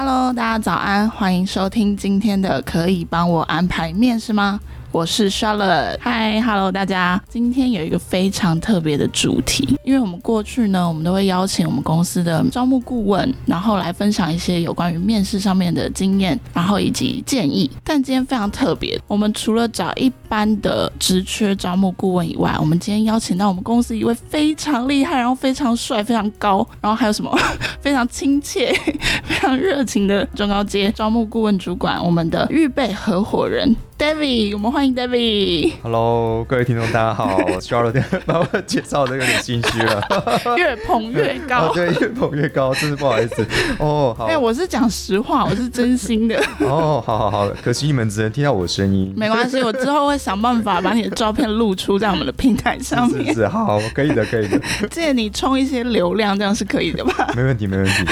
Hello，大家早安，欢迎收听今天的可以帮我安排面试吗？我是 Charlotte，嗨，Hello，大家，今天有一个非常特别的主题，因为我们过去呢，我们都会邀请我们公司的招募顾问，然后来分享一些有关于面试上面的经验，然后以及建议。但今天非常特别，我们除了找一般的职缺招募顾问以外，我们今天邀请到我们公司一位非常厉害，然后非常帅、非常高，然后还有什么 非常亲切、非常热情的中高阶招募顾问主管，我们的预备合伙人。David，我们欢迎 David。Hello，各位听众，大家好。我 Charlotte 把我介绍的有点心虚了。越捧越高。哦，对，越捧越高，真是不好意思。哦，好。哎，我是讲实话，我是真心的。哦，好好好，可惜你们只能听到我的声音。没关系，我之后会想办法把你的照片露出在我们的平台上面。是，是，是，好，可以的，可以的。借你充一些流量，这样是可以的吧？没问题，没问题。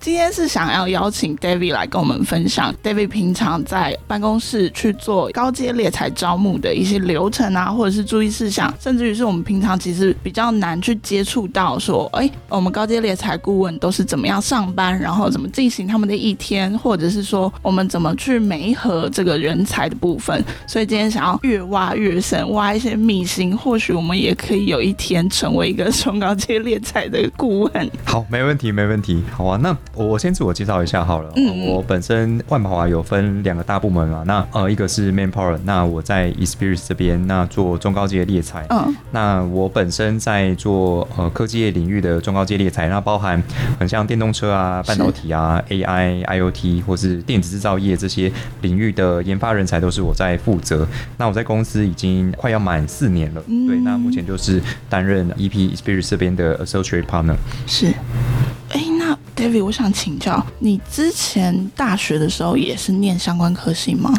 今天是想要邀请 David 来跟我们分享，David 平常在办公室去。去做高阶猎才招募的一些流程啊，或者是注意事项，甚至于是我们平常其实比较难去接触到，说，哎，我们高阶猎才顾问都是怎么样上班，然后怎么进行他们的一天，或者是说我们怎么去媒合这个人才的部分。所以今天想要越挖越深，挖一些秘辛，或许我们也可以有一天成为一个中高阶猎才的顾问。好，没问题，没问题。好啊，那我先自我介绍一下好了。嗯，我本身万宝华有分两个大部门嘛，那呃一。一个是 Manpower，那我在 Experis 这边，那做中高阶猎才。嗯，那我本身在做呃科技业领域的中高阶猎才，那包含很像电动车啊、半导体啊、AI、IoT 或是电子制造业这些领域的研发人才都是我在负责。那我在公司已经快要满四年了，嗯、对，那目前就是担任 EP Experis 这边的 Associate Partner。是，哎，那 David，我想请教，你之前大学的时候也是念相关科系吗？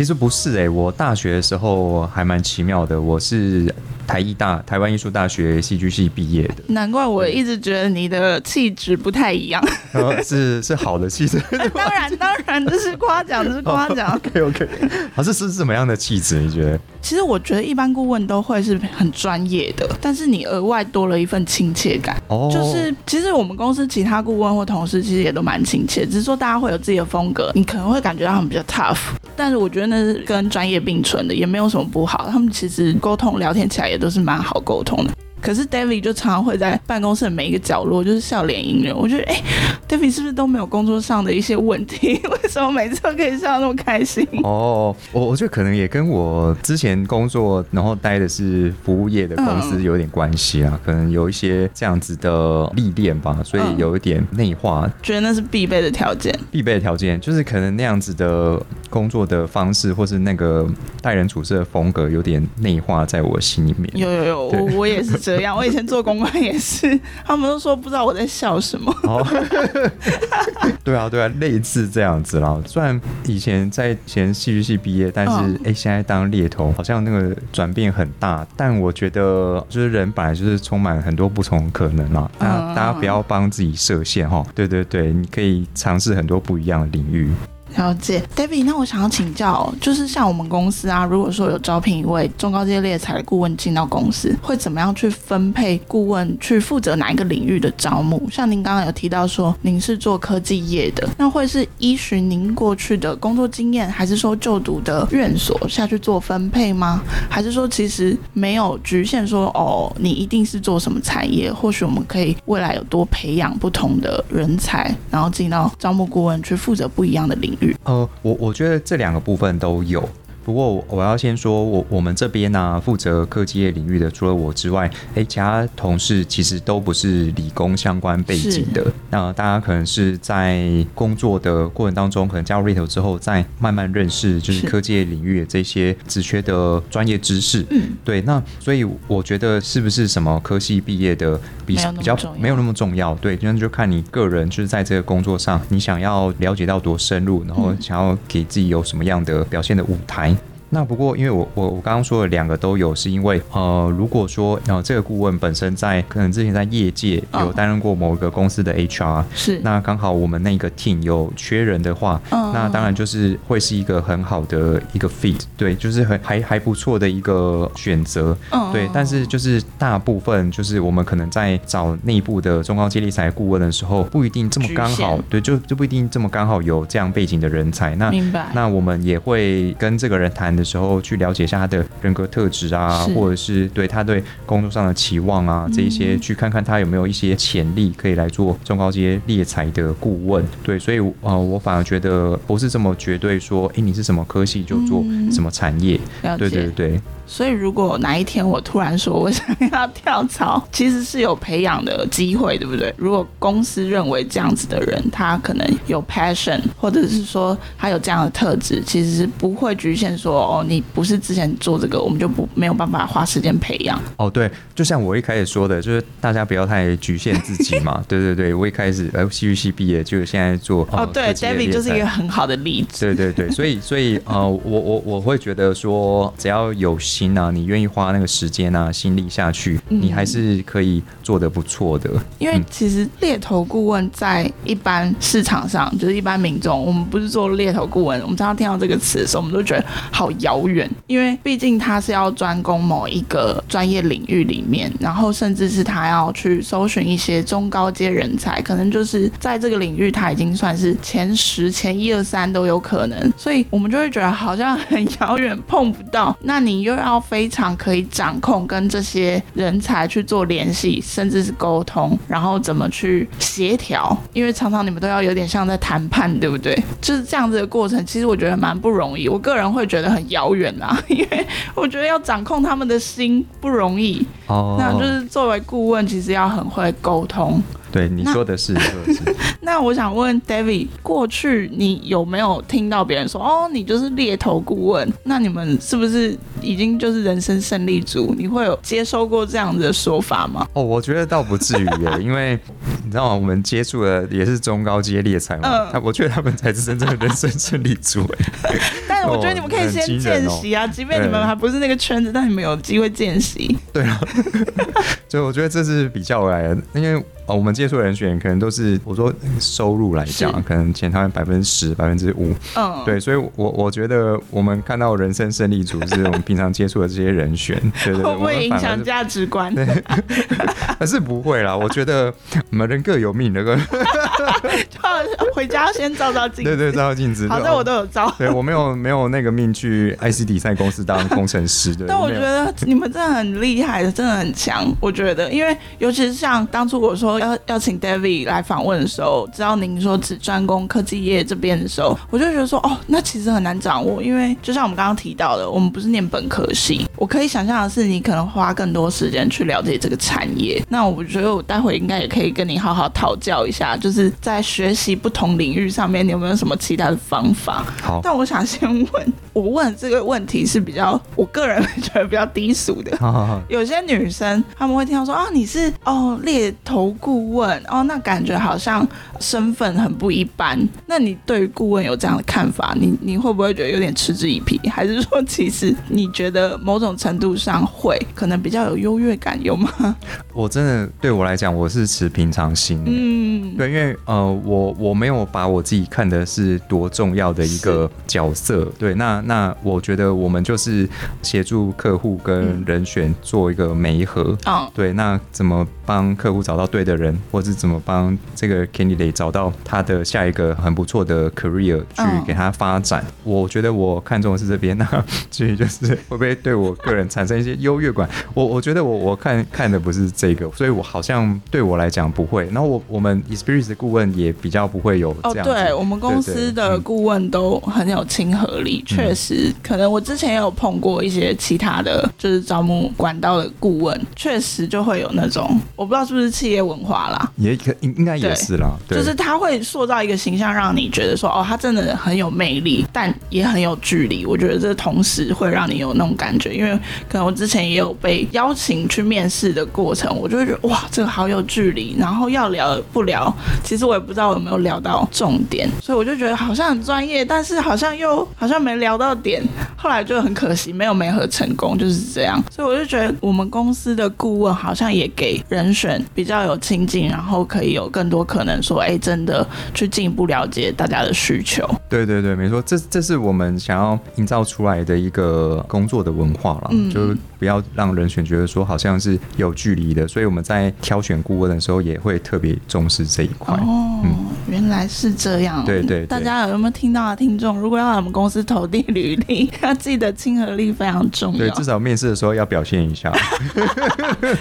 其实不是哎、我大学的时候还蛮奇妙的，我是。台艺大台湾艺术大学戏剧系毕业的，难怪我一直觉得你的气质不太一样。呃，是是好的气质，当然当然这是夸奖，这是夸奖。OK OK，好，是是什么样的气质？你觉得？其实我觉得一般顾问都会是很专业的，但是你额外多了一份亲切感。哦，就是其实我们公司其他顾问或同事其实也都蛮亲切，只是说大家会有自己的风格，你可能会感觉到他们比较 tough，但是我觉得那是跟专业并存的，也没有什么不好。他们其实沟通聊天起来也。都是蛮好沟通的。可是 David 就常常会在办公室的每一个角落，就是笑脸迎人。我觉得，哎、欸，David 是不是都没有工作上的一些问题？为什么每次都可以笑得那么开心？哦，我我觉得可能也跟我之前工作，然后待的是服务业的公司有点关系啊。嗯、可能有一些这样子的历练吧，所以有一点内化、嗯。觉得那是必备的条件。必备的条件就是可能那样子的工作的方式，或是那个待人处事的风格，有点内化在我心里面。有有有，我我也是。这样，我以前做公关也是，他们都说不知道我在笑什么。哦，对啊，对啊，类似这样子啦。虽然以前在前戏剧系毕业，但是哎、现在当猎头，好像那个转变很大。但我觉得，就是人本来就是充满很多不同可能啦。大家、嗯、大家不要帮自己设限哈。对对对，你可以尝试很多不一样的领域。了解，David，那我想要请教，就是像我们公司啊，如果说有招聘一位中高阶猎才的顾问进到公司，会怎么样去分配顾问去负责哪一个领域的招募？像您刚刚有提到说您是做科技业的，那会是依循您过去的工作经验，还是说就读的院所下去做分配吗？还是说其实没有局限说哦，你一定是做什么产业？或许我们可以未来有多培养不同的人才，然后进到招募顾问去负责不一样的领域。呃，我我觉得这两个部分都有。不过我要先说，我我们这边呢、啊，负责科技业领域的，除了我之外，哎，其他同事其实都不是理工相关背景的。那大家可能是在工作的过程当中，可能加入猎头之后，再慢慢认识，就是科技业领域的这些职缺的专业知识。嗯，对。那所以我觉得，是不是什么科系毕业的比比较没有那么重要？对，那就看你个人，就是在这个工作上，你想要了解到多深入，然后想要给自己有什么样的表现的舞台。那不过因为我我我刚刚说的两个都有，是因为呃，如果说呃这个顾问本身在可能之前在业界有担任过某一个公司的 HR，是、哦、那刚好我们那个 team 有缺人的话，哦、那当然就是会是一个很好的一个 fit，对，就是很还还不错的一个选择，哦、对，但是就是大部分就是我们可能在找内部的中高阶理财顾问的时候，不一定这么刚好，对，就就不一定这么刚好有这样背景的人才，那明白，那我们也会跟这个人谈的时候，去了解一下他的人格特质啊，或者是对他对工作上的期望啊，这一些，嗯、去看看他有没有一些潜力可以来做中高阶猎才的顾问。对，所以呃，我反而觉得不是这么绝对说，哎、欸，你是什么科系就做什么产业。嗯、对对对。所以，如果哪一天我突然说我想要跳槽，其实是有培养的机会，对不对？如果公司认为这样子的人，他可能有 passion，或者是说他有这样的特质，其实是不会局限说哦，你不是之前做这个，我们就不没有办法花时间培养。哦，对，就像我一开始说的，就是大家不要太局限自己嘛。对对对，我一开始呃戏剧系毕业，就是现在做哦，对，David 就是一个很好的例子。对对对，所以所以呃，我我我会觉得说，只要有心啊，你愿意花。花那个时间啊，心力下去，你还是可以做得不错的。因为其实猎头顾问在一般市场上，就是一般民众，我们不是做猎头顾问，我们常常听到这个词的时候，我们都觉得好遥远。因为毕竟他是要专攻某一个专业领域里面，然后甚至是他要去搜寻一些中高阶人才，可能就是在这个领域他已经算是前十、前一二三都有可能，所以我们就会觉得好像很遥远，碰不到。那你又要非常可。可以掌控跟这些人才去做联系，甚至是沟通，然后怎么去协调？因为常常你们都要有点像在谈判，对不对？就是这样子的过程，其实我觉得蛮不容易。我个人会觉得很遥远啦，因为我觉得要掌控他们的心不容易。哦，那就是作为顾问，其实要很会沟通。对，你说的是，那，说的是。那我想问 David，过去你有没有听到别人说，哦，你就是猎头顾问？那你们是不是已经就是人生胜利组？你会有接收过这样子的说法吗？哦，我觉得倒不至于耶，因为你知道吗？我们接触的也是中高阶猎才嘛，他、嗯、我觉得他们才是真正的人生胜利组。但我觉得你们可以先见习啊，即便你们还不是那个圈子，但你们有机会见习。对啊，就我觉得这是比较来的，因为。哦，我们接触的人选可能都是我说收入来讲，可能前台百分之十、百分之五。嗯，对，所以我，我我觉得我们看到人生胜利组是我们平常接触的这些人选，对对对，会不会影响价值观？对，还是不会啦。我觉得我们人各有命，那 个 回家先照照镜子。对对，照照镜子。好在我都有照。对，我没有没有那个命去 IC 底赛公司当工程师。对，但我觉得你们真的很厉害的，真的很强。我觉得，因为尤其是像当初我说。要要请 David 来访问的时候，知道您说只专攻科技业这边的时候，我就觉得说，哦，那其实很难掌握，因为就像我们刚刚提到的，我们不是念本科系，我可以想象的是，你可能花更多时间去了解这个产业。那我觉得我待会应该也可以跟你好好讨教一下，就是在学习不同领域上面，你有没有什么其他的方法？好，但我想先问，我问这个问题是比较我个人觉得比较低俗的。好好好，有些女生她们会听到说啊，你是哦猎头顾问哦，那感觉好像身份很不一般。那你对于顾问有这样的看法？你你会不会觉得有点嗤之以鼻？还是说其实你觉得某种程度上会可能比较有优越感，有吗？我真的对我来讲，我是持平常心。嗯，对，因为呃，我我没有把我自己看的是多重要的一个角色。对，那那我觉得我们就是协助客户跟人选做一个媒合。嗯，对，那怎么帮客户找到对的人？或是怎么帮这个 candidate 找到他的下一个很不错的 career 去给他发展？嗯、我觉得我看中的是这边，那 至于就是会不会对我个人产生一些优越感？我我觉得我我看看的不是这个，所以我好像对我来讲不会。然后我我们 Experis 的顾问也比较不会有这样子。哦，对，我们公司的顾问都很有亲和力，确、嗯、实，可能我之前也有碰过一些其他的就是招募管道的顾问，确实就会有那种我不知道是不是企业文化啦。也可应应该也是啦，就是他会塑造一个形象，让你觉得说哦，他真的很有魅力，但也很有距离。我觉得这同时会让你有那种感觉，因为可能我之前也有被邀请去面试的过程，我就会觉得哇，这个好有距离，然后要聊不聊，其实我也不知道有没有聊到重点，所以我就觉得好像很专业，但是好像又好像没聊到点，后来就很可惜，没有媒合成功，就是这样。所以我就觉得我们公司的顾问好像也给人选比较有亲近，然后可以有更多可能说，哎，真的去进一步了解大家的需求。对对对，没错，这这是我们想要营造出来的一个工作的文化了，嗯、就不要让人选觉得说好像是有距离的。所以我们在挑选顾问的时候，也会特别重视这一块。哦，嗯、原来是这样。对，对对，大家有没有听到的听众？如果要来我们公司投递履历，要记得亲和力非常重要。对，至少面试的时候要表现一下。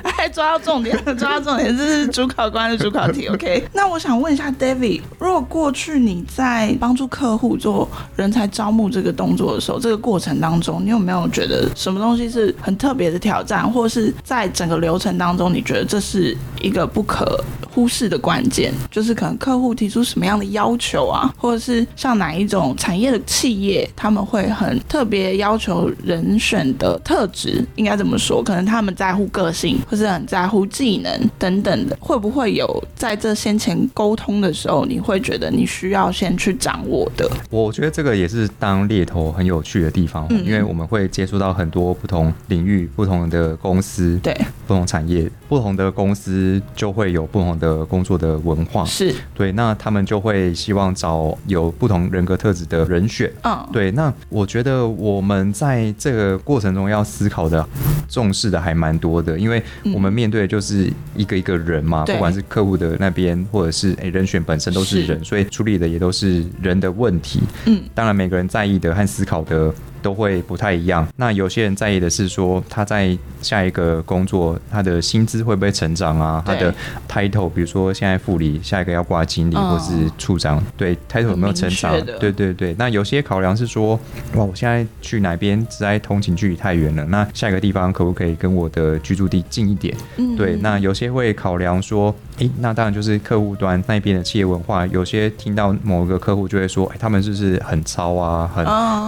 还 抓到重点，抓到重点，这是主考官的主考题。OK，那我想问一下 David，如果过去你在帮助客户做人才招募这个动作的时候，这个过程当中，你有没有觉得什么东西是很特别的挑战，或是在整个流程当中，你觉得这是一个不可忽视的关键？就是可能客户提出什么样的要求啊，或者是像哪一种产业的企业，他们会很特别要求人选的特质，应该怎么说？可能他们在乎个性，或是很在乎技能等等的，会不会有在这先前沟通的时候，你会觉得你需要先去掌握的？我觉得这个也是当猎头很有趣的地方，嗯、因为我们会接触到很多不同领域、不同的公司，对，不同产业，不同的公司就会有不同的工作的文化，是。对，那他们就会希望找有不同人格特质的人选，嗯，对，那我觉得我们在这个过程中要思考的、重视的还蛮多的，因为我们面对的就是一个一个人嘛，嗯、不管是客户的那边，或者是诶、欸、人选本身都是人，是。所以处理的也都是人的问题，嗯，当然每个人在意的和思考的。都会不太一样。那有些人在意的是说，他在下一个工作，他的薪资会不会成长啊？他的 title，比如说现在副理，下一个要挂经理或是处长，对 title 有没有成长？对对对。那有些考量是说，哇，我现在去哪边，实在通勤距离太远了。那下一个地方可不可以跟我的居住地近一点？对。那有些会考量说，诶，那当然就是客户端那边的企业文化。有些听到某个客户就会说，哎，他们是不是很糙啊？很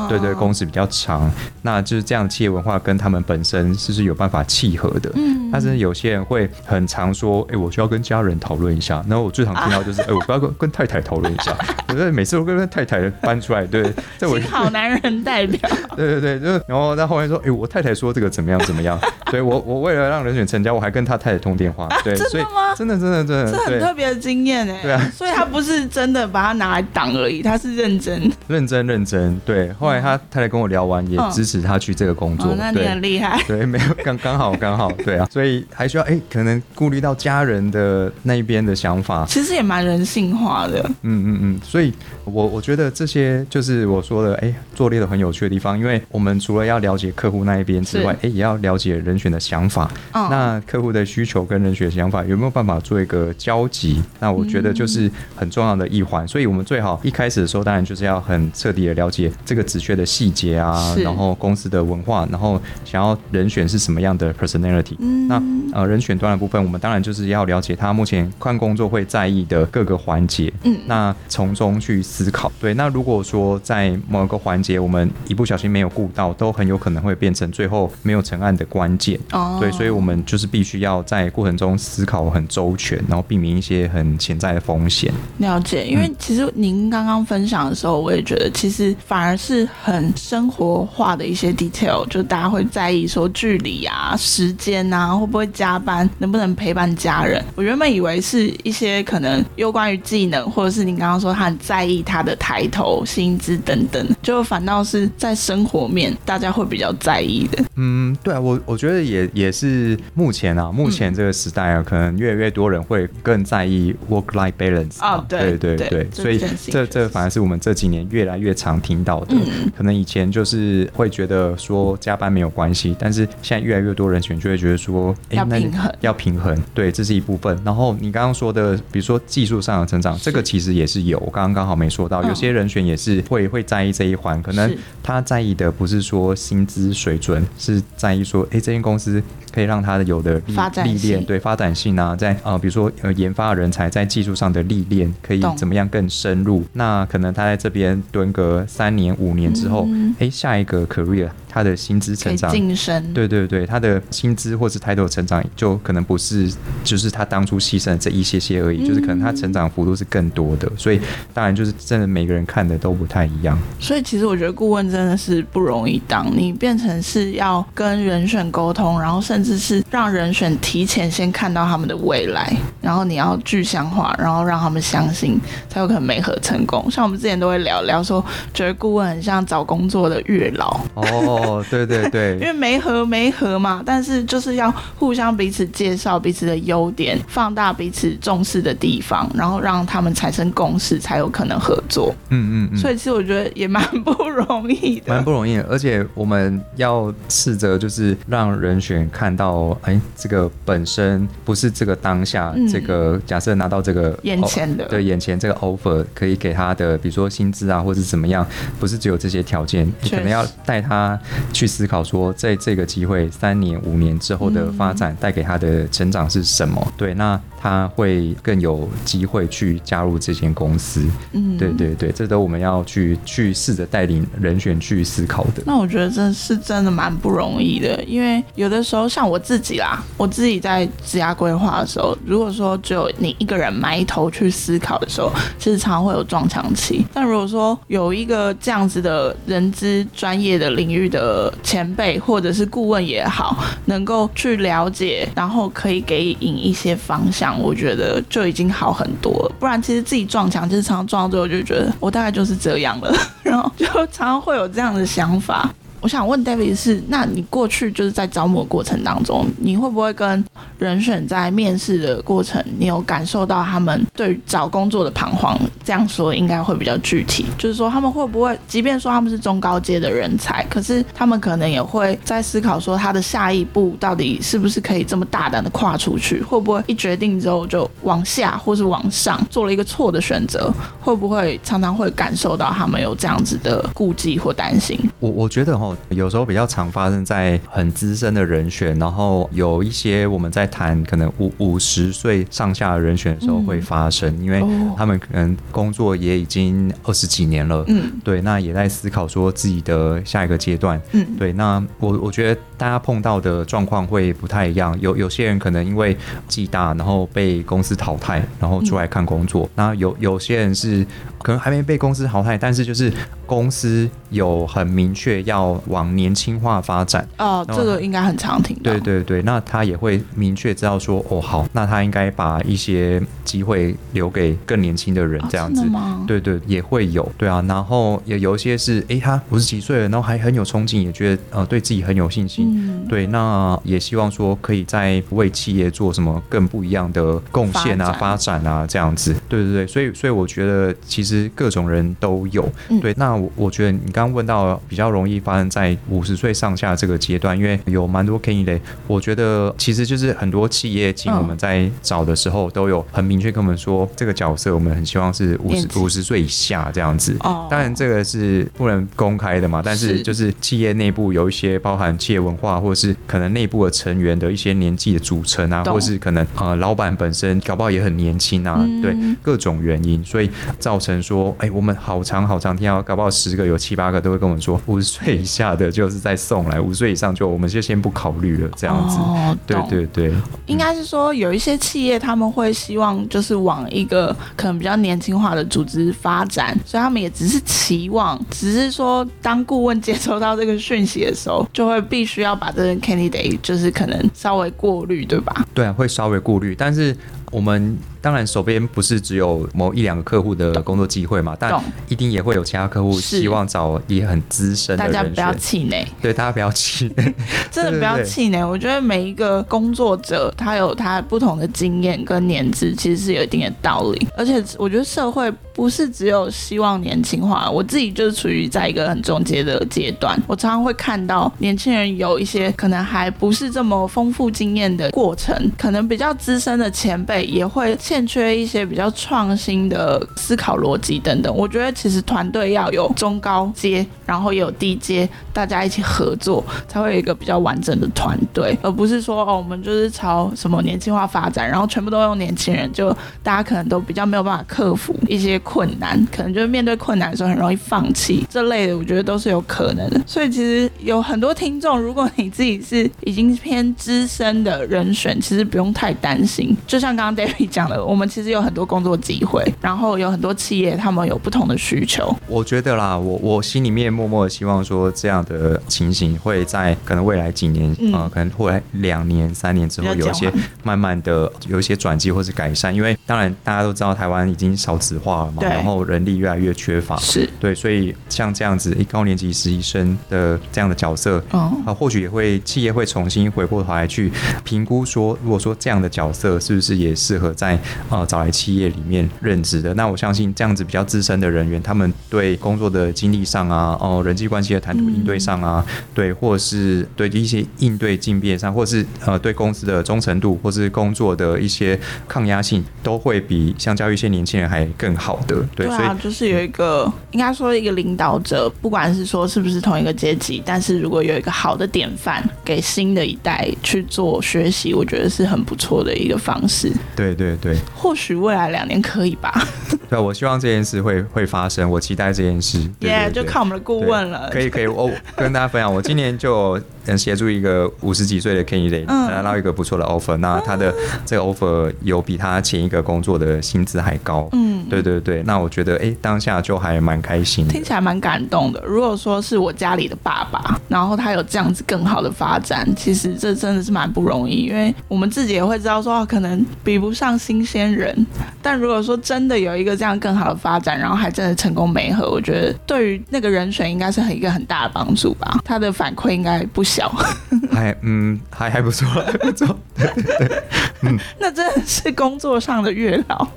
对对，工时比较。长，那就是这样的企业文化跟他们本身是不是有办法契合的？嗯，但是有些人会很常说，哎、欸，我需要跟家人讨论一下。然后我最常听到就是，哎、啊欸，我不要跟跟太太讨论一下。我觉得每次都跟太太搬出来，对，这我好男人代表。对对对，就然后在后面说，哎、欸，我太太说这个怎么样怎么样。所以我我为了让人选成交，我还跟他太太通电话。对，真的吗？真的真的这很特别的经验哎。对啊，所以他不是真的把它拿来挡而已，他是认真认真认真。对，后来他他来跟我聊完，也支持他去这个工作。哦、那你很厉害。对，没有刚刚好刚好，对啊。所以还需要哎，可能顾虑到家人的那一边的想法。其实也蛮人性化的。嗯嗯嗯。所以我我觉得这些就是我说的哎，做猎头很有趣的地方，因为我们除了要了解客户那一边之外，哎，也要了解人选的想法，哦、那客户的需求跟人选的想法有没有办法做一个交集？那我觉得就是很重要的一环。嗯、所以我们最好一开始的时候，当然就是要很彻底的了解这个职缺的细节啊，然后公司的文化，然后想要人选是什么样的 personality。嗯、那呃，人选端的部分，我们当然就是要了解他目前看工作会在意的各个环节。嗯，那从中去思考。对，那如果说在某个环节我们一不小心没有顾到，都很有可能会变成最后没有成案的关键。哦，对，所以我们就是必须要在过程中思考很周全，然后避免一些很潜在的风险。了解，因为其实您刚刚分享的时候，我也觉得其实反而是很生活化的一些 detail，就大家会在意说距离啊、时间啊、会不会加班、能不能陪伴家人。我原本以为是一些可能有关于技能，或者是您刚刚说他很在意他的抬头、薪资等等，就反倒是在生活面大家会比较在意的。嗯，对啊，我我觉得也也是目前啊，目前这个时代啊，嗯、可能越来越多人会更在意 work-life balance。哦，对对对对，所以这这反而是我们这几年越来越常听到的。嗯、可能以前就是会觉得说加班没有关系，但是现在越来越多人选就会觉得说，哎，要平衡，要平衡，对，这是一部分。然后你刚刚说的，比如说技术上的成长，这个其实也是有。我刚刚刚好没说到，有些人选也是会会在意这一环，可能他在意的不是说薪资水准，是在意说，哎，这间公司。可以让他有的历历练，对发展性啊，在呃，比如说呃，研发人才在技术上的历练，可以怎么样更深入？那可能他在这边蹲个三年五年之后，哎、嗯，下一个 career。他的薪资成长，晋升，对对对，他的薪资或是 title 成长长就可能不是就是他当初牺牲的这一些些而已，嗯、就是可能他成长幅度是更多的，所以当然就是真的每个人看的都不太一样。所以其实我觉得顾问真的是不容易当，你变成是要跟人选沟通，然后甚至是让人选提前先看到他们的未来，然后你要具象化，然后让他们相信，才有可能媒合成功。像我们之前都会聊聊说，觉得顾问很像找工作的月老。哦，对对对，因为媒合媒合嘛，但是就是要互相彼此介绍彼此的优点，放大彼此重视的地方，然后让他们产生共识，才有可能合作。嗯嗯嗯。所以其实我觉得也蛮不容易的，蛮不容易的。而且我们要试着就是让人选看到，哎，这个本身不是这个当下，嗯、这个假设拿到这个眼前的，对眼前这个 offer 可以给他的，比如说薪资啊，或者怎么样，不是只有这些条件，你可能要带他去思考说，在这个机会三年、五年之后的发展带给他的成长是什么？嗯、对，那。他会更有机会去加入这间公司，嗯，对对对，这都我们要去去试着带领人选去思考的。那我觉得这是真的蛮不容易的，因为有的时候像我自己啦，我自己在职涯规划的时候，如果说只有你一个人埋头去思考的时候，其实常常会有撞墙期。但如果说有一个这样子的人资专业的领域的前辈或者是顾问也好，能够去了解，然后可以给引一些方向。我觉得就已经好很多了，不然其实自己撞墙，就是常常撞到最后，就觉得我大概就是这样了，然后就常常会有这样的想法。我想问 David 是，那你过去就是在招募的过程当中，你会不会跟人选在面试的过程，你有感受到他们对找工作的彷徨？这样说应该会比较具体，就是说他们会不会，即便说他们是中高阶的人才，可是他们可能也会在思考说他的下一步到底是不是可以这么大胆的跨出去？会不会一决定之后就往下或是往上做了一个错的选择？会不会常常会感受到他们有这样子的顾忌或担心？我我觉得哈。有时候比较常发生在很资深的人选，然后有一些我们在谈可能五五十岁上下的人选的时候会发生，嗯、因为他们可能工作也已经二十几年了，嗯，对，那也在思考说自己的下一个阶段，嗯，对，那我我觉得大家碰到的状况会不太一样，有有些人可能因为技大，然后被公司淘汰，然后出来看工作，那、嗯、有有些人是可能还没被公司淘汰，但是就是公司有很明确要往年轻化发展哦，这个应该很常听到。对对对，那他也会明确知道说，哦好，那他应该把一些机会留给更年轻的人，这样子。哦、对对，也会有。对啊，然后也有一些是，哎，他五十几岁了，然后还很有冲劲，也觉得呃对自己很有信心。嗯、对，那也希望说可以在为企业做什么更不一样的贡献啊、发展，发展啊这样子。对对对，所以所以我觉得其实各种人都有。嗯、对，那我我觉得你刚刚问到比较容易发生在五十岁上下这个阶段，因为有蛮多 candidate，我觉得其实就是很多企业请我们在找的时候都有很明确跟我们说，这个角色我们很希望是五十五十岁以下这样子。哦，当然这个是不能公开的嘛，但是就是企业内部有一些包含企业文化，或者是可能内部的成员的一些年纪的组成啊，或是可能呃老板本身搞不好也很年轻啊，对各种原因，所以造成说，哎，我们好长好长听到搞不好十个有七八个都会跟我们说五十岁以下的就是在送来，五岁以上就我们就先不考虑了，这样子。哦，对对对，应该是说有一些企业他们会希望就是往一个可能比较年轻化的组织发展，所以他们也只是期望，只是说当顾问接收到这个讯息的时候，就会必须要把这个 candidate 就是可能稍微过滤，对吧？对啊，会稍微过滤，但是我们。当然，手边不是只有某一两个客户的工作机会嘛，但一定也会有其他客户希望找也很资深的人。大家不要气馁，对，大家不要气馁，真的不要气馁。我觉得每一个工作者他有他不同的经验跟年资，其实是有一定的道理。而且我觉得社会不是只有希望年轻化，我自己就是处于在一个很中阶的阶段，我常常会看到年轻人有一些可能还不是这么丰富经验的过程，可能比较资深的前辈也会欠缺一些比较创新的思考逻辑等等。我觉得其实团队要有中高阶，然后也有低阶，大家一起合作，才会有一个比较完整的团队，而不是说哦，我们就是朝什么年轻化发展，然后全部都用年轻人，就大家可能都比较没有办法克服一些困难，可能就是面对困难的时候很容易放弃这类的，我觉得都是有可能的。所以其实有很多听众，如果你自己是已经偏资深的人选，其实不用太担心。就像刚刚 David 讲的，我们其实有很多工作机会，然后有很多企业他们有不同的需求。我觉得啦，我我心里面默默的希望说，这样的情形会在可能未来几年，嗯、呃，可能后来两年、三年之后，有一些慢慢的有一些转机或是改善。因为当然大家都知道，台湾已经少子化了嘛，然后人力越来越缺乏，是。对，所以像这样子一高年级实习生的这样的角色，啊、呃，或许也会企业会重新回过头来去评估说，如果说这样的角色是不是也适合在呃找来企业里面任职的？那我相信这样子比较资深的人员，他们对工作的经历上啊，哦、呃，人际关系的谈吐应对上啊，嗯、对，或是对一些应对进变上，或是呃对公司的忠诚度，或是工作的一些抗压性，都会比相较于一些年轻人还更好的。对，对啊，就是有一个、嗯、应该说一个领导者，不管是说是不是同一个阶级，但是如果有一个好的典范给新的一代去做学习，我觉得是很不错的一个方式。对对对，或许未来两年可以吧。对，我希望这件事会会发生，我期待这件事。耶，yeah, 就看我们的顾问了。可以可以，我跟大家分享，我今年就协助一个五十几岁的 candidate 拿到一个不错的 offer，那他的这个 offer 有比他前一个工作的薪资还高。嗯，对对对，那我觉得哎、欸，当下就还蛮开心的，听起来蛮感动的。如果说是我家里的爸爸，然后他有这样子更好的发展，其实这真的是蛮不容易，因为我们自己也会知道说，可能比不上新鲜人。但如果说真的有一个这样更好的发展，然后还真的成功媒合，我觉得对于那个人选应该是很一个很大的帮助吧。他的反馈应该不小，还嗯还还不错，还不错。对对对，嗯，那真的是工作上的月老。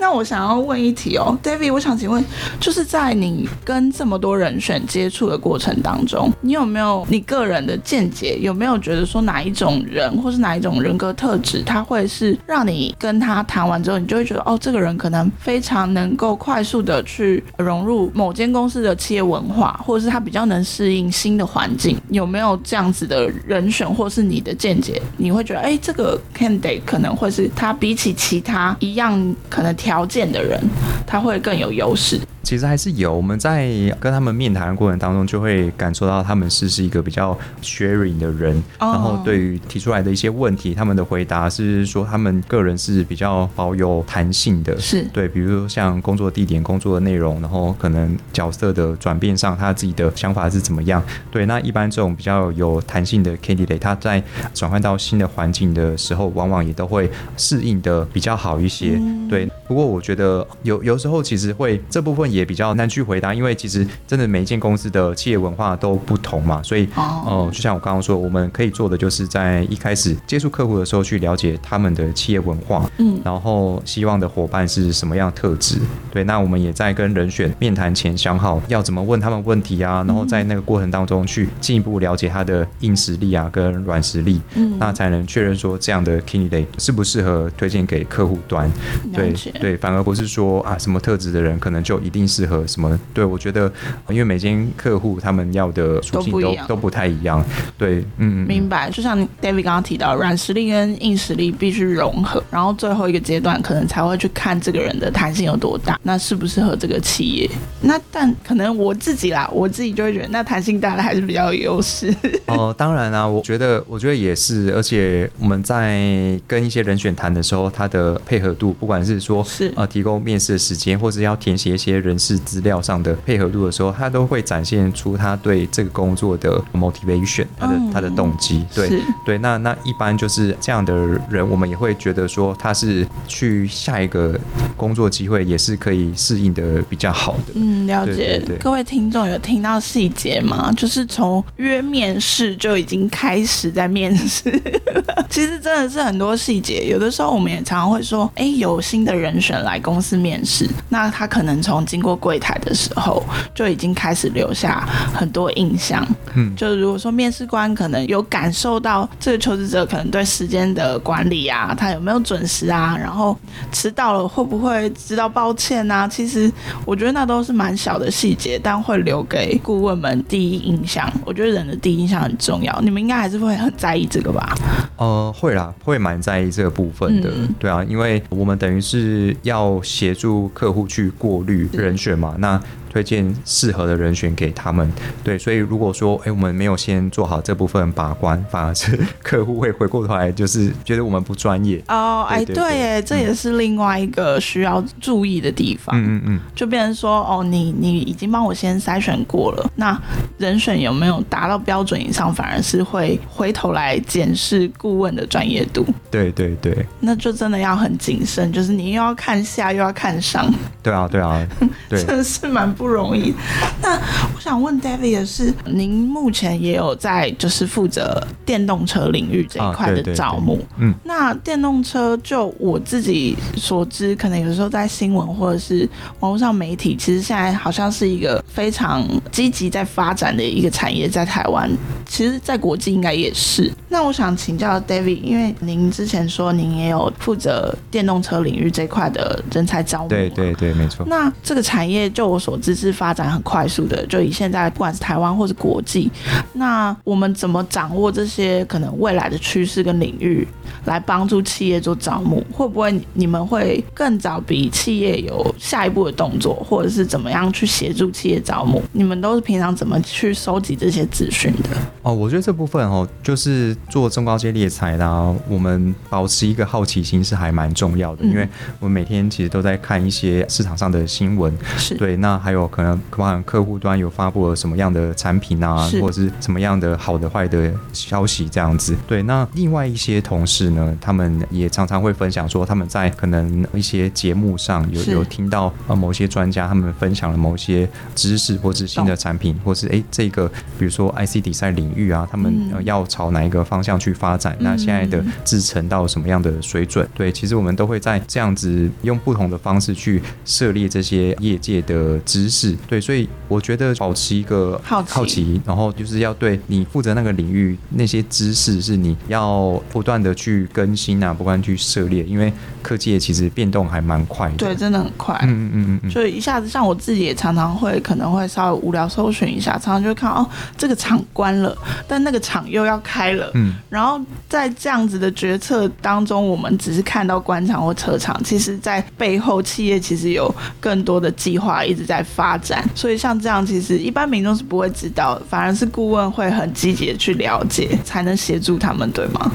那我想要问一题哦，David，我想请问，就是在你跟这么多人选接触的过程当中，你有没有你个人的见解？有没有觉得说哪一种人，或是哪一种人格特质，他会是让你跟他谈完之后，你就会觉得哦，这个人可能非常能够快速的去融入某间公司的企业文化，或者是他比较能适应新的环境？有没有这样子的人选，或是你的见解？你会觉得，哎，这个 candidate 可能会是他比起其他一样可能条件的人，他会更有优势。其实还是有，我们在跟他们面谈的过程当中，就会感受到他们是是一个比较 sharing 的人。Oh. 然后对于提出来的一些问题，他们的回答是说他们个人是比较保有弹性的。是对，比如说像工作地点、工作的内容，然后可能角色的转变上，他自己的想法是怎么样？对，那一般这种比较有弹性的 candidate，他在转换到新的环境的时候，往往也都会适应的比较好一些。嗯、对，不过我觉得有有时候其实会这部分。也比较难去回答，因为其实真的每一间公司的企业文化都不同嘛，所以哦、呃，就像我刚刚说，我们可以做的就是在一开始接触客户的时候去了解他们的企业文化，嗯，然后希望的伙伴是什么样的特质，对，那我们也在跟人选面谈前想好要怎么问他们问题啊，然后在那个过程当中去进一步了解他的硬实力啊跟软实力，嗯，那才能确认说这样的 candidate 适不适合推荐给客户端，对对，反而不是说啊什么特质的人可能就一定。适合什么？对，我觉得，因为每间客户他们要的属性都都不，都不太一样。对，嗯，明白。就像 David 刚刚提到，软实力跟硬实力必须融合，然后最后一个阶段可能才会去看这个人的弹性有多大，那适不适合这个企业。那但可能我自己啦，我自己就会觉得，那弹性大的还是比较有优势。哦、呃，当然啦、啊，我觉得，我觉得也是。而且我们在跟一些人选谈的时候，他的配合度，不管是说是呃提供面试的时间，或是要填写一些人。是资料上的配合度的时候，他都会展现出他对这个工作的 motivation，他的、嗯、他的动机。对对，那那一般就是这样的人，我们也会觉得说他是去下一个工作机会也是可以适应的比较好的。嗯，了解。各位听众有听到细节吗？就是从约面试就已经开始在面试，其实真的是很多细节。有的时候我们也常常会说，哎，有新的人人选来公司面试，那他可能从经过柜台的时候就已经开始留下很多印象。嗯，就如果说面试官可能有感受到这个求职者可能对时间的管理啊，他有没有准时啊，然后迟到了会不会知道抱歉啊？其实我觉得那都是蛮小的细节，但会留给顾问们第一印象。我觉得人的第一印象很重要，你们应该还是会很在意这个吧？呃，会啦，会蛮在意这个部分的。嗯、对啊，因为我们等于是要协助客户去过滤人人选嘛，那。推荐适合的人选给他们，对，所以如果说，哎、欸，我们没有先做好这部分把关，反而是 客户会回过头来，就是觉得我们不专业。哦，哎，对，哎，这也是另外一个需要注意的地方。嗯嗯嗯，就变成说，哦，你你已经帮我先筛选过了，那人选有没有达到标准以上，反而是会回头来检视顾问的专业度。对对对，那就真的要很谨慎，就是你又要看下又要看上。对啊对啊，对，真的是蛮。不容易。那我想问 David 的是，您目前也有在就是负责电动车领域这一块的招募。嗯，那电动车就我自己所知，可能有时候在新闻或者是网络上媒体，其实现在好像是一个非常积极在发展的一个产业，在台湾，其实，在国际应该也是。那我想请教 David，因为您之前说您也有负责电动车领域这块的人才招募。对对对，没错。那这个产业，就我所知。是发展很快速的，就以现在不管是台湾或是国际，那我们怎么掌握这些可能未来的趋势跟领域，来帮助企业做招募？会不会你们会更早比企业有下一步的动作，或者是怎么样去协助企业招募？你们都是平常怎么去收集这些资讯的？哦，我觉得这部分哦，就是做中高阶猎才啦，我们保持一个好奇心是还蛮重要的，嗯、因为我们每天其实都在看一些市场上的新闻，是对，那还有。可能可能客户端有发布了什么样的产品啊，或者是什么样的好的坏的消息这样子。对，那另外一些同事呢，他们也常常会分享说，他们在可能一些节目上有有听到呃某些专家他们分享了某些知识，或是新的产品，或是哎这个比如说 IC Design 领域啊，他们要朝哪一个方向去发展？那现在的制成到什么样的水准？对，其实我们都会在这样子用不同的方式去涉猎这些业界的知识。是对，所以我觉得保持一个好奇，好奇，然后就是要对你负责那个领域那些知识，是你要不断的去更新啊，不断去涉猎，因为科技其实变动还蛮快的。对，真的很快。嗯嗯嗯，所以一下子像我自己也常常会可能会稍微无聊搜寻一下，常常就会看哦，这个厂关了，但那个厂又要开了。嗯，然后在这样子的决策当中，我们只是看到官场或车厂，其实在背后企业其实有更多的计划一直在发。发展，所以像这样，其实一般民众是不会知道，反而是顾问会很积极的去了解，才能协助他们，对吗？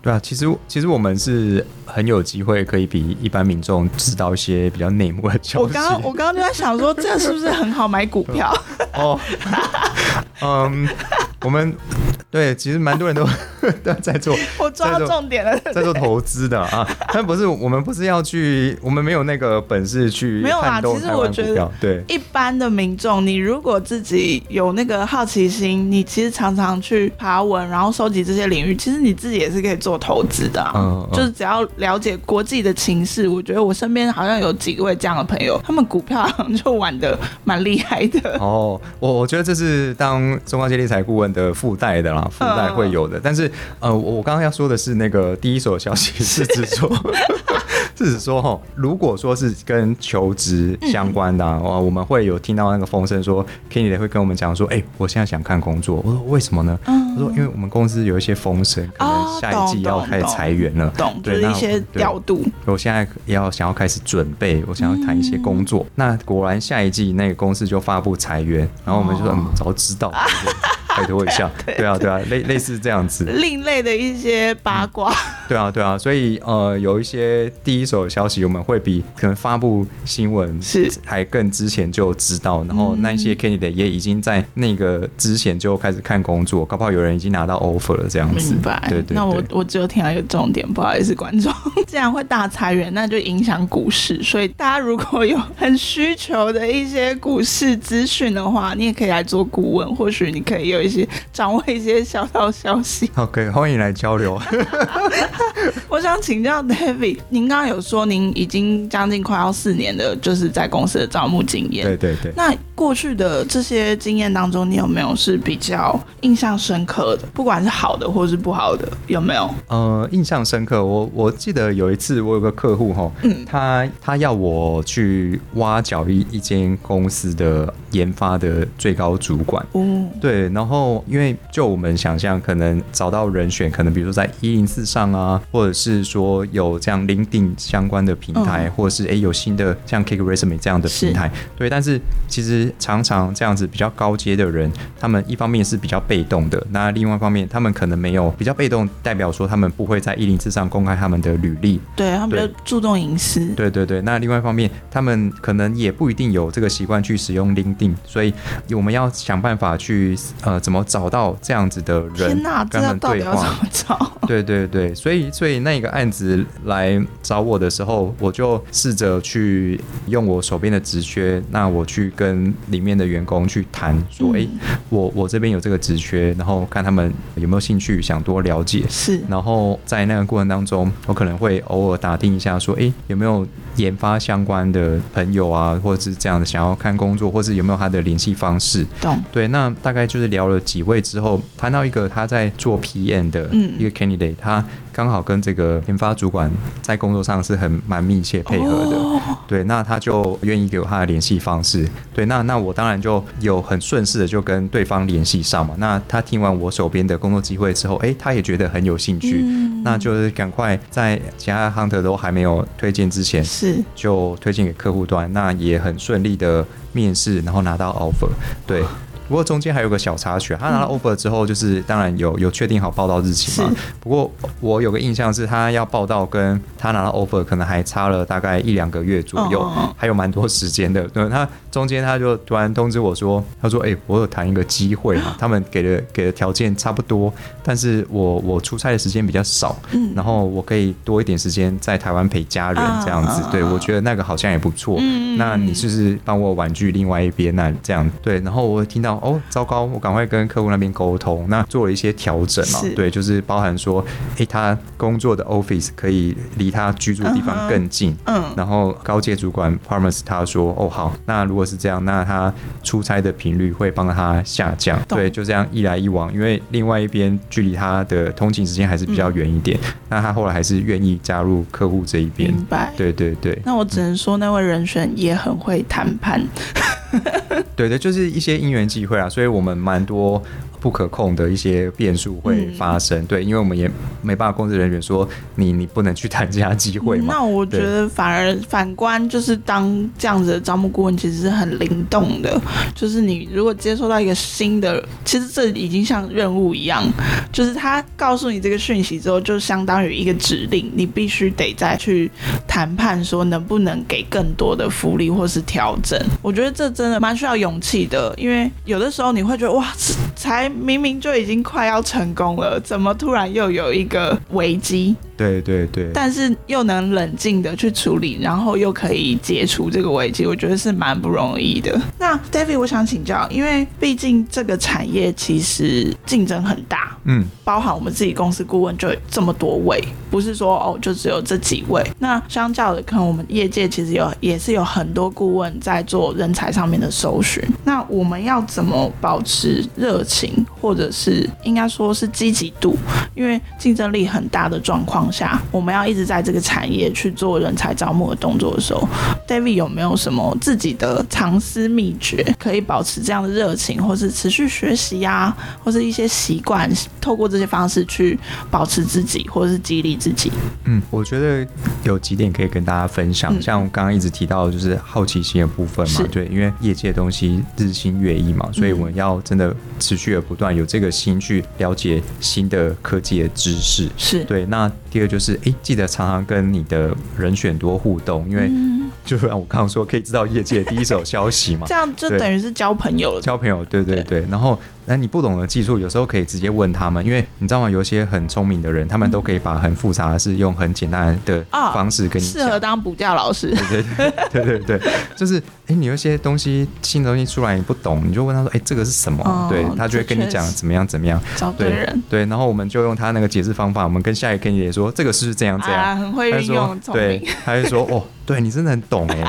对啊，其实其实我们是很有机会可以比一般民众知道一些比较内幕的消息。我刚刚我刚刚就在想说，这是不是很好买股票？哦，嗯，我们。对，其实蛮多人都 都在做，我抓到重点了，在做投资的啊。但不是我们不是要去，我们没有那个本事去。没有啊，其实我觉得，对一般的民众，你如果自己有那个好奇心，你其实常常去爬文，然后收集这些领域，其实你自己也是可以做投资的。嗯，就是只要了解国际的情势，我觉得我身边好像有几位这样的朋友，他们股票好像就玩得蛮厉害的。哦，我我觉得这是当中高阶理财顾问的附带的啦。附带会有的，但是呃，我刚刚要说的是那个第一手消息是指说，是指说哈，如果说是跟求职相关的，哇，我们会有听到那个风声说，Kenny 会跟我们讲说，哎，我现在想看工作，我说为什么呢？他说因为我们公司有一些风声，可能下一季要开始裁员了，懂？对，一些调度，我现在要想要开始准备，我想要谈一些工作，那果然下一季那个公司就发布裁员，然后我们就说嗯，早知道。拜托一下，对啊，对啊，类类似这样子，另类的一些八卦，对啊，对啊，所以呃，有一些第一手消息，我们会比可能发布新闻是。还更之前就知道，然后那一些 candidate 也已经在那个之前就开始看工作，搞不好有人已经拿到 offer 了这样子。明白，对对。那我我只有听到一个重点，不好意思，观众，既然会大裁员，那就影响股市，所以大家如果有很需求的一些股市资讯的话，你也可以来做顾问，或许你可以有。一些 掌握一些小道消息。OK，欢迎来交流。我想请教 David，您刚刚有说您已经将近快要四年的，就是在公司的招募经验。对对对。那过去的这些经验当中，你有没有是比较印象深刻的？不管是好的或是不好的，有没有？呃，印象深刻。我我记得有一次，我有个客户哈，嗯，他他要我去挖角一一间公司的研发的最高主管。哦，对。然后因为就我们想象，可能找到人选，可能比如说在一零四上啊，或者是说有这样 LinkedIn 相关的平台，嗯、或者是哎有新的像 Cake Resume 这样的平台。对，但是其实常常这样子比较高阶的人，他们一方面是比较被动的，那另外一方面他们可能没有比较被动，代表说他们不会在一零四上公开他们的履历，对他们比较注重隐私。对对对，那另外一方面，他们可能也不一定有这个习惯去使用 LinkedIn，所以我们要想办法去呃怎么找到这样子的人，天哪，跟他们对话，到底要怎么找？对对对，所以所以那个案子来找我的时候，我就试着去用我手边的职缺，那我去跟里面的员工去谈，说，哎、嗯，我我这边有这个职缺，然后看他们有没有兴趣，想多了解。是，然后在那个过程当中，我可能会偶尔打听一下，说，哎，有没有研发相关的朋友啊，或者是这样的想要看工作，或是有没有他的联系方式？懂。对，那大概就是聊了几位之后，谈到一个他在做 PM 的一个 candidate，、嗯、他。刚好跟这个研发主管在工作上是很蛮密切配合的，对，那他就愿意给我他的联系方式，对，那那我当然就有很顺势的就跟对方联系上嘛。那他听完我手边的工作机会之后，哎，他也觉得很有兴趣，那就是赶快在其他 hunter 都还没有推荐之前，就推荐给客户端，那也很顺利的面试，然后拿到 offer，对。不过中间还有个小插曲，他拿到 offer 之后，就是当然有有确定好报道日期嘛。不过我有个印象是，他要报道跟他拿到 offer 可能还差了大概一两个月左右，还有蛮多时间的。对，他中间他就突然通知我说，他说：“哎，我有谈一个机会嘛，他们给的给的条件差不多，但是我我出差的时间比较少，嗯然后我可以多一点时间在台湾陪家人这样子。对，我觉得那个好像也不错。那你是不是帮我婉拒另外一边？那这样对，然后我听到。哦，糟糕！我赶快跟客户那边沟通，那做了一些调整嘛，对，就是包含说，诶，他工作的 office 可以离他居住的地方更近，嗯，然后高阶主管 promise 他说，哦，好，那如果是这样，那他出差的频率会帮他下降，对，就这样一来一往，因为另外一边距离他的通勤时间还是比较远一点，那他后来还是愿意加入客户这一边，明白？对对对。那我只能说，那位人选也很会谈判。对的，就是一些因缘际会啊，所以我们蛮多。不可控的一些变数会发生，嗯、对，因为我们也没办法控制人员说你你不能去谈这家机会嘛。那我觉得反而反观就是当这样子的招募顾问其实是很灵动的，就是你如果接收到一个新的，其实这已经像任务一样，就是他告诉你这个讯息之后，就相当于一个指令，你必须得再去谈判说能不能给更多的福利或是调整。我觉得这真的蛮需要勇气的，因为有的时候你会觉得哇，才。明明就已经快要成功了，怎么突然又有一个危机？对对对，但是又能冷静的去处理，然后又可以解除这个危机，我觉得是蛮不容易的。那 David，我想请教，因为毕竟这个产业其实竞争很大，嗯，包含我们自己公司顾问就这么多位，不是说哦就只有这几位。那相较的，可能我们业界其实有也是有很多顾问在做人才上面的搜寻。那我们要怎么保持热情，或者是应该说是积极度？因为竞争力很大的状况。下，我们要一直在这个产业去做人才招募的动作的时候，David 有没有什么自己的藏私秘诀，可以保持这样的热情，或是持续学习呀、啊，或是一些习惯，透过这些方式去保持自己，或者是激励自己？嗯，我觉得有几点可以跟大家分享，像我刚刚一直提到的就是好奇心的部分嘛，对，因为业界的东西日新月异嘛，所以我们要真的持续的不断有这个心去了解新的科技的知识，是对，那。第二就是，哎，记得常常跟你的人选多互动，因为就像我刚刚说，可以知道业界第一手消息嘛。这样就等于是交朋友了。交朋友，对对对。然后那你不懂的技术，有时候可以直接问他们，因为你知道吗？有一些很聪明的人，他们都可以把很复杂的事用很简单的方式跟你讲。适合当补教老师。对 对对对对，就是哎、欸，你有一些东西新的东西出来你不懂，你就问他说，哎、欸，这个是什么？哦、对他就会跟你讲怎么样怎么样。找对人。对，然后我们就用他那个解释方法，我们跟下一个 Candidate 说，这个是这样这样。啊、很会运用，对，他就说哦。对你真的很懂哎，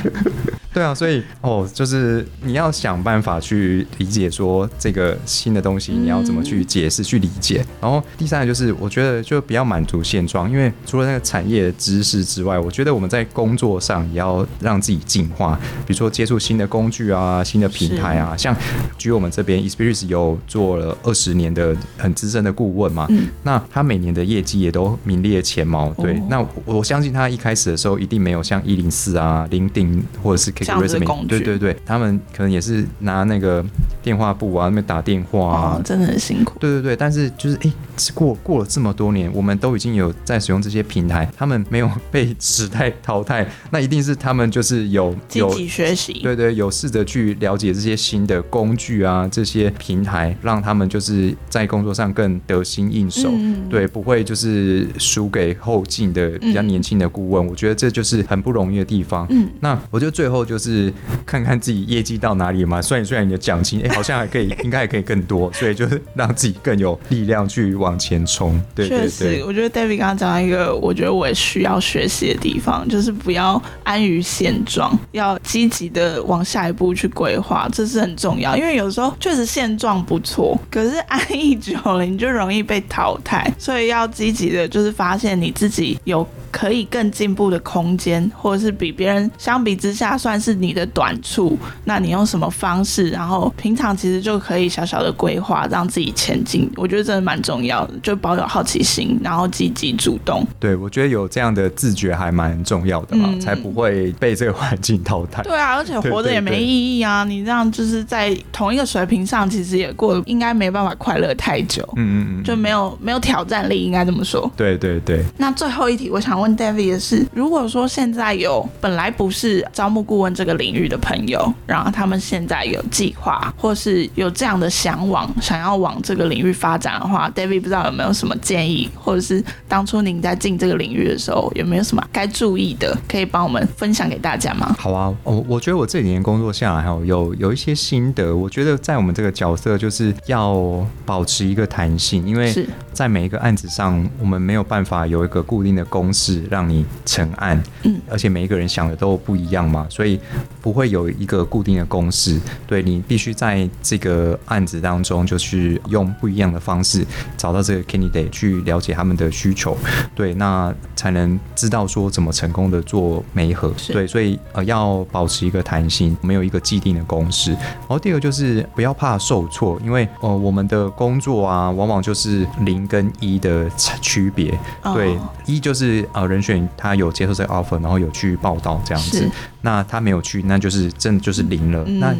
对啊，所以哦，就是你要想办法去理解说这个新的东西，你要怎么去解释、去理解。然后第三个就是，我觉得就不要满足现状，因为除了那个产业的知识之外，我觉得我们在工作上也要让自己进化，比如说接触新的工具啊、新的平台啊。像举我们这边，Experis 有做了二十年的很资深的顾问嘛，那他每年的业绩也都名列前茅。对，那我相信他一开始的时候一定没。有像一零四啊、LinkedIn 或者是 KKResume，对对对，他们可能也是拿那个电话簿啊，那边打电话啊，哦，真的很辛苦。对对对，但是就是哎，过过了这么多年，我们都已经有在使用这些平台，他们没有被时代淘汰，那一定是他们就是有积极学习，对，对对，有试着去了解这些新的工具啊，这些平台，让他们就是在工作上更得心应手，嗯、对，不会就是输给后进的比较年轻的顾问。嗯、我觉得这就是。很不容易的地方。嗯，那我觉得最后就是看看自己业绩到哪里嘛，算一算你的奖金，好像还可以，应该还可以更多，所以就是让自己更有力量去往前冲。对对对，确实，我觉得 David 刚刚讲到一个，我觉得我也需要学习的地方，就是不要安于现状，要积极的往下一步去规划，这是很重要。因为有时候确实现状不错，可是安逸久了，你就容易被淘汰，所以要积极的，就是发现你自己有。可以更进步的空间，或者是比别人相比之下算是你的短处，那你用什么方式？然后平常其实就可以小小的规划，让自己前进。我觉得真的蛮重要的，就保有好奇心，然后积极主动。对，我觉得有这样的自觉还蛮重要的嘛，嗯、才不会被这个环境淘汰。对啊，而且活着也没意义啊！你这样就是在同一个水平上，其实也过得应该没办法快乐太久。嗯嗯嗯，就没有没有挑战力，应该这么说。对对对。那最后一题，我想。问 David 也是，如果说现在有本来不是招募顾问这个领域的朋友，然后他们现在有计划，或是有这样的向往，想要往这个领域发展的话，David 不知道有没有什么建议，或者是当初您在进这个领域的时候，有没有什么该注意的，可以帮我们分享给大家吗？好啊，我我觉得我这几年工作下来，还有有有一些心得。我觉得在我们这个角色，就是要保持一个弹性，因为在每一个案子上，我们没有办法有一个固定的公式。让你成案，嗯，而且每一个人想的都不一样嘛，所以不会有一个固定的公式。对，你必须在这个案子当中，就是用不一样的方式找到这个 candidate 去了解他们的需求，对，那才能知道说怎么成功的做媒合。对，所以呃要保持一个弹性，没有一个既定的公式。然后第二个就是不要怕受挫，因为呃我们的工作啊，往往就是零跟一的区别。对，一就是。呃，人选他有接受这个 offer，然后有去报道这样子。那他没有去，那就是真的就是零了。嗯、那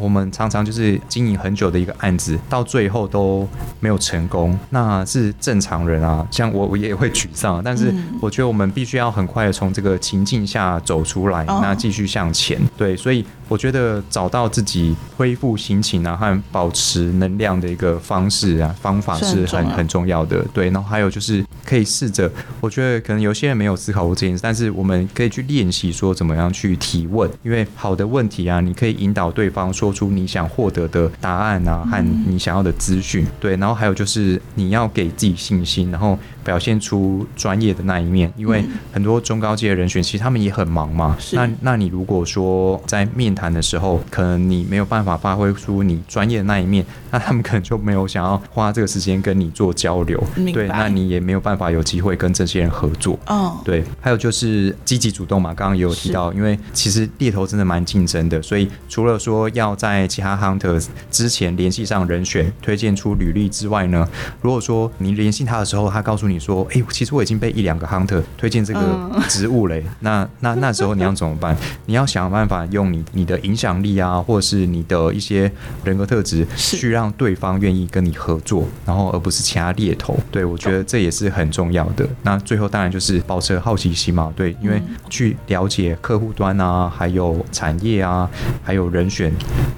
我们常常就是经营很久的一个案子，到最后都没有成功，那是正常人啊。像我，我也会沮丧。但是我觉得我们必须要很快的从这个情境下走出来，那继续向前。对，所以我觉得找到自己恢复心情啊和保持能量的一个方式啊方法是很很重要的。对，然后还有就是可以试着，我觉得可能有些人没有思考过这件事，但是我们可以去练习说怎么样去。提问，因为好的问题啊，你可以引导对方说出你想获得的答案啊，和你想要的资讯。对，然后还有就是你要给自己信心，然后表现出专业的那一面。因为很多中高阶的人选，其实他们也很忙嘛。那那你如果说在面谈的时候，可能你没有办法发挥出你专业的那一面，那他们可能就没有想要花这个时间跟你做交流。对，那你也没有办法有机会跟这些人合作。哦，对，还有就是积极主动嘛，刚刚也有提到，因为。其实猎头真的蛮竞争的，所以除了说要在其他 hunter 之前联系上人选，推荐出履历之外呢，如果说你联系他的时候，他告诉你说，哎，其实我已经被一两个 hunter 推荐这个职务嘞，那那那时候你要怎么办？你要想办法用你你的影响力啊，或者是你的一些人格特质，去让对方愿意跟你合作，然后而不是其他猎头。对，我觉得这也是很重要的。那最后当然就是保持好奇心嘛，对，因为去了解客户端啊。啊，还有产业啊，还有人选，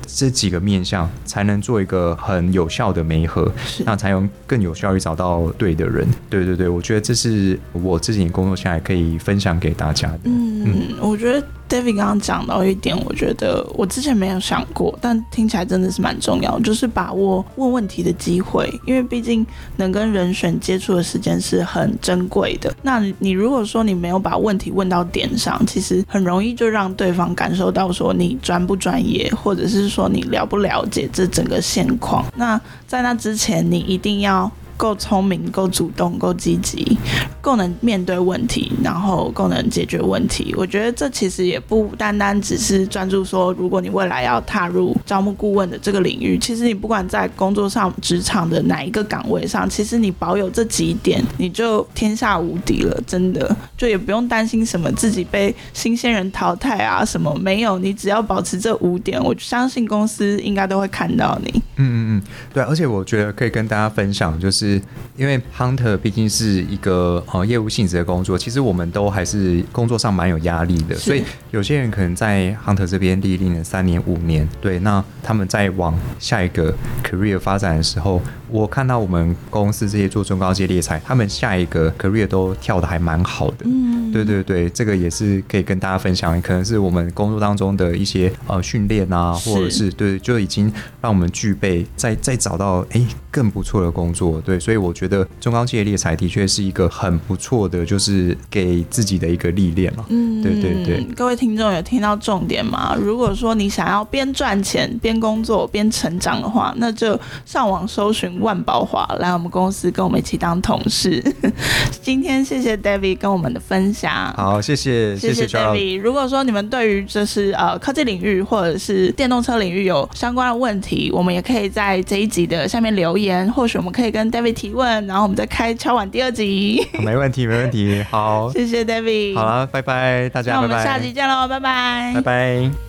这几个面向，才能做一个很有效的媒合，那才能更有效率找到对的人。对对对，我觉得这是我自己工作下来可以分享给大家的。嗯，嗯我觉得。David 刚刚讲到一点，我觉得我之前没有想过，但听起来真的是蛮重要，就是把握问问题的机会，因为毕竟能跟人选接触的时间是很珍贵的。那你如果说你没有把问题问到点上，其实很容易就让对方感受到说你专不专业，或者是说你了不了解这整个现况。那在那之前，你一定要。够聪明，够主动，够积极，够能面对问题，然后够能解决问题。我觉得这其实也不单单只是专注说，如果你未来要踏入招募顾问的这个领域，其实你不管在工作上、职场的哪一个岗位上，其实你保有这几点，你就天下无敌了。真的，就也不用担心什么自己被新鲜人淘汰啊什么，没有，你只要保持这五点，我相信公司应该都会看到你。嗯嗯嗯，对，而且我觉得可以跟大家分享，就是。是因为 Hunter 毕竟是一个呃业务性质的工作，其实我们都还是工作上蛮有压力的，所以有些人可能在 Hunter 这边历练了三年五年，对，那他们在往下一个 career 发展的时候，我看到我们公司这些做中高阶猎才，他们下一个 career 都跳的还蛮好的，嗯，对对对，这个也是可以跟大家分享，可能是我们工作当中的一些呃训练啊，或者是。对，就已经让我们具备再再找到哎更不错的工作，对。所以我觉得中高阶猎才的确是一个很不错的，就是给自己的一个历练嘛。嗯，对对对。各位听众有听到重点吗？如果说你想要边赚钱边工作边成长的话，那就上网搜寻万宝华来我们公司跟我们一起当同事。今天谢谢 David 跟我们的分享。好，谢谢谢谢 David。如果说你们对于就是呃科技领域或者是电动车领域有相关的问题，我们也可以在这一集的下面留言，或许我们可以跟 David。提问，然后我们再开敲碗第二集。没问题，没问题。好，谢谢 David。好了，拜拜，大家。那我们下集见喽，拜拜，拜拜。